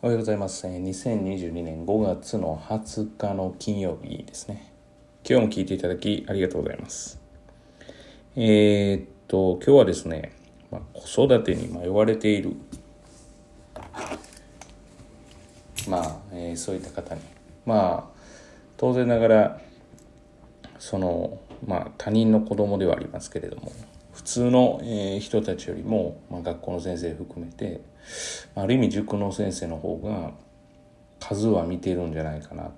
おはようございます。2022年5月の20日の金曜日ですね。今日も聞いていただきありがとうございます。えーっと、今日はですね、まあ、子育てに迷われている、まあ、えーそういった方に、まあ、当然ながら、その、まあ、他人の子供ではありますけれども、普通の、え人たちよりも、まあ、学校の先生含めて、ある意味塾の先生の方が数は見てるんじゃないかな。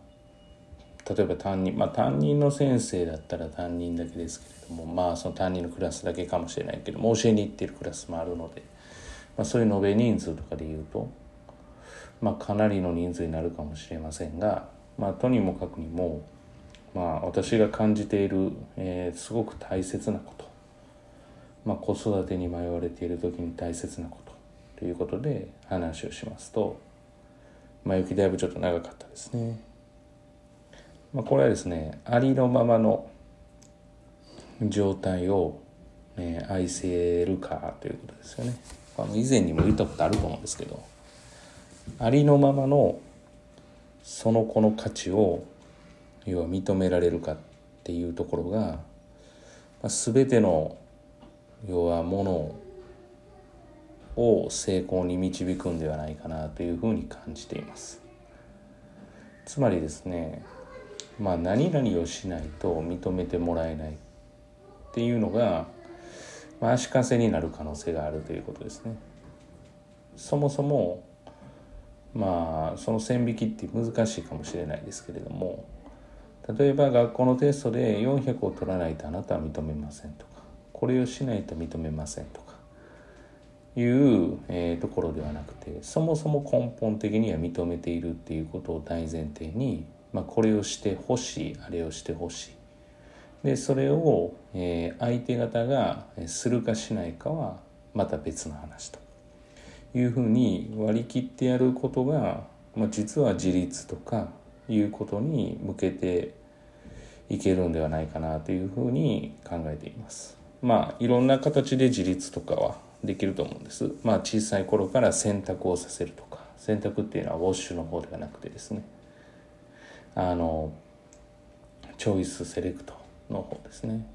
例えば担任まあ担任の先生だったら担任だけですけれどもまあその担任のクラスだけかもしれないけども教えに行ってるクラスもあるので、まあ、そういう延べ人数とかで言うと、まあ、かなりの人数になるかもしれませんが、まあ、とにもかくにも、まあ、私が感じている、えーすごく大切なこと、まあ、子育てに迷われている時に大切なことということで話をしますと前置きだいぶちょっと長かったですね。まあ、これはですねありのままの状態を、えー愛せるかということですよね。あの以前にも言ったことあると思うんですけどありのままのその子の価値を要は認められるかっていうところが、まあ、全ての要はものを成功に導くんではないかなというふうに感じています。つまりですねまあ何々をしないと認めてもらえないっていうのが、まあ、足かせになる可能性があるということですね。そもそもまあその線引きって難しいかもしれないですけれども例えば学校のテストで400を取らないとあなたは認めませんと。これをしないと認めませんとかいう、えーところではなくてそもそも根本的には認めているっていうことを大前提に、まあ、これをしてほしいあれをしてほしいでそれを、えー相手方がするかしないかはまた別の話というふうに割り切ってやることが、まあ、実は自立とかいうことに向けていけるんではないかなというふうに考えています。まあいろんな形で自立とかはできると思うんです。まあ小さい頃から選択をさせるとか選択っていうのはウォッシュの方ではなくてですねあのチョイスセレクトの方ですね。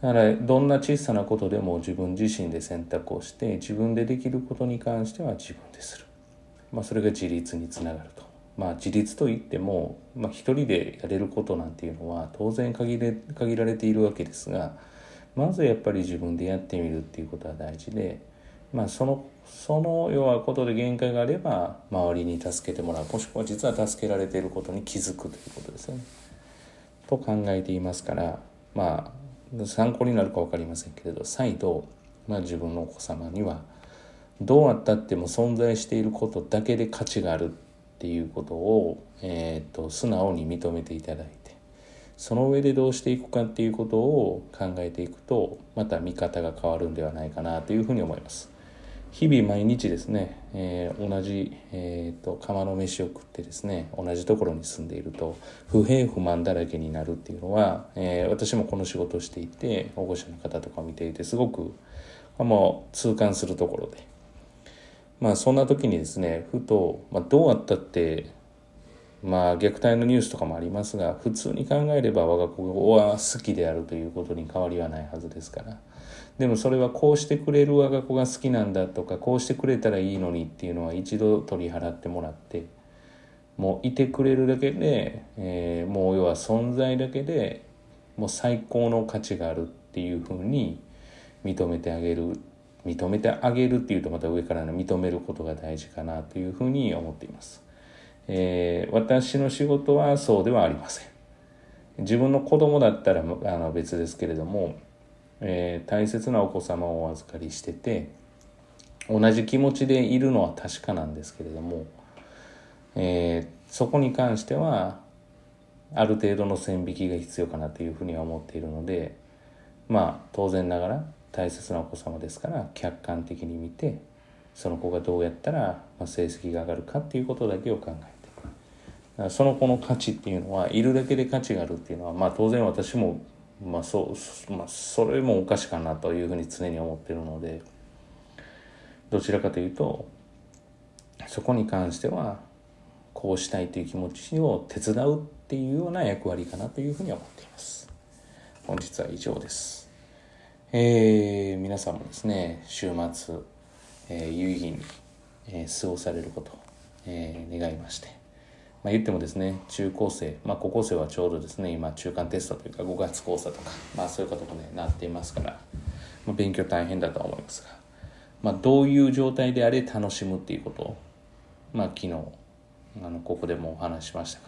だからどんな小さなことでも自分自身で選択をして自分でできることに関しては自分でする。まあそれが自立につながると。まあ自立といっても、まあ、一人でやれることなんていうのは当然限れ限られているわけですがまずやっぱり自分でやってみるっていうことは大事で、まあ、そのその要はことで限界があれば周りに助けてもらうもしくは実は助けられていることに気づくということですよね。と考えていますからまあ参考になるか分かりませんけれど再度、まあ、自分のお子様にはどうあったっても存在していることだけで価値があるっていうことを、えー、と素直に認めていただいてその上でどうしていくかっていうことを考えていくとまた見方が変わるんではないかなというふうに思います。日々毎日ですね、えー同じ、えー、と釜の飯を食ってですね同じところに住んでいると不平不満だらけになるっていうのは、えー私もこの仕事をしていて保護者の方とかを見ていてすごくもう痛感するところでまあそんな時にですねふと、まあ、どうあったってまあ虐待のニュースとかもありますが普通に考えれば我が子は好きであるということに変わりはないはずですから。でもそれはこうしてくれる我が子が好きなんだとかこうしてくれたらいいのにっていうのは一度取り払ってもらってもういてくれるだけで、えーもう要は存在だけでもう最高の価値があるっていうふうに認めてあげる認めてあげるっていうとまた上からの認めることが大事かなというふうに思っています。えー私の仕事はそうではありません。自分の子供だったらあの別ですけれども、えー大切なお子様をお預かりしてて同じ気持ちでいるのは確かなんですけれども、えーそこに関してはある程度の線引きが必要かなというふうには思っているのでまあ当然ながら大切なお子様ですから客観的に見てその子がどうやったらま成績が上がるかっていうことだけを考えて。いくその子の価値っていうのはいるだけで価値があるっていうのはまあ当然私もまあそう、まあ、それもおかしかなというふうに常に思ってるのでどちらかというとそこに関してはこうしたいという気持ちを手伝うっていうような役割かなというふうに思っています。本日は以上です。えー、皆さんもですね週末、えー、有意義に、えー、過ごされること、えー、願いまして。まあ、言ってもですね中高生、まあ、高校生はちょうどですね今中間テストというか5月講座とか、まあ、そういうこともねなっていますから、まあ、勉強大変だとは思いますが、まあ、どういう状態であれ楽しむっていうことを、まあ、昨日あのここでもお話しましたが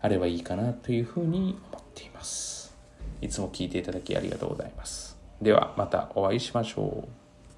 あればいいかなというふうに思っています。いつも聞いていただきありがとうございます。ではまたお会いしましょう。